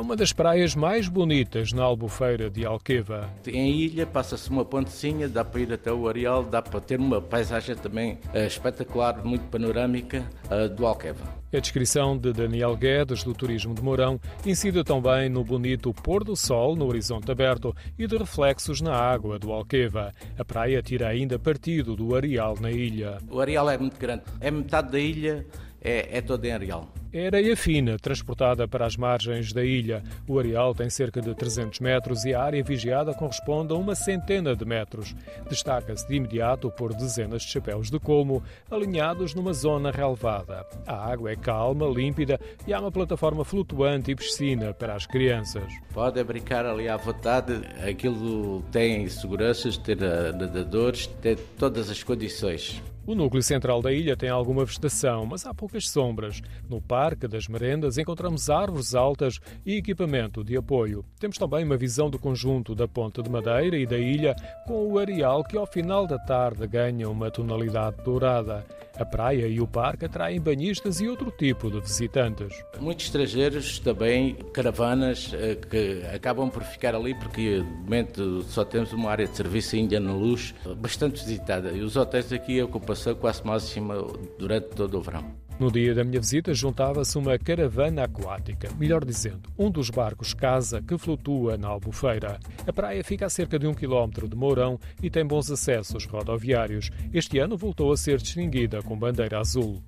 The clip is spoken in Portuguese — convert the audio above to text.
uma das praias mais bonitas na Albufeira de Alqueva. Em ilha passa-se uma pontezinha, dá para ir até o Areal, dá para ter uma paisagem também uh, espetacular, muito panorâmica uh, do Alqueva. A descrição de Daniel Guedes do Turismo de Mourão incide também no bonito pôr do sol no horizonte aberto e de reflexos na água do Alqueva. A praia tira ainda partido do areal na ilha. O areal é muito grande, é metade da ilha, é, é toda em areal. É areia fina, transportada para as margens da ilha. O areal tem cerca de 300 metros e a área vigiada corresponde a uma centena de metros. Destaca-se de imediato por dezenas de chapéus de colmo alinhados numa zona relevada. A água é calma, límpida e há uma plataforma flutuante e piscina para as crianças. Pode brincar ali à vontade, aquilo tem seguranças, ter nadadores, ter todas as condições. O núcleo central da ilha tem alguma vegetação, mas há poucas sombras. No Parque das Merendas encontramos árvores altas e equipamento de apoio. Temos também uma visão do conjunto da Ponte de Madeira e da ilha, com o areal que ao final da tarde ganha uma tonalidade dourada. A praia e o parque atraem banhistas e outro tipo de visitantes. Muitos estrangeiros também, caravanas, eh, que acabam por ficar ali porque, de momento, só temos uma área de serviço ainda na luz bastante visitada. E os hotéis aqui, a ocupação quase máxima durante todo o verão. No dia da minha visita, juntava-se uma caravana aquática, melhor dizendo, um dos barcos casa que flutua na Albufeira. A praia fica a cerca de um quilómetro de Mourão e tem bons acessos rodoviários. Este ano voltou a ser distinguida com bandeira azul.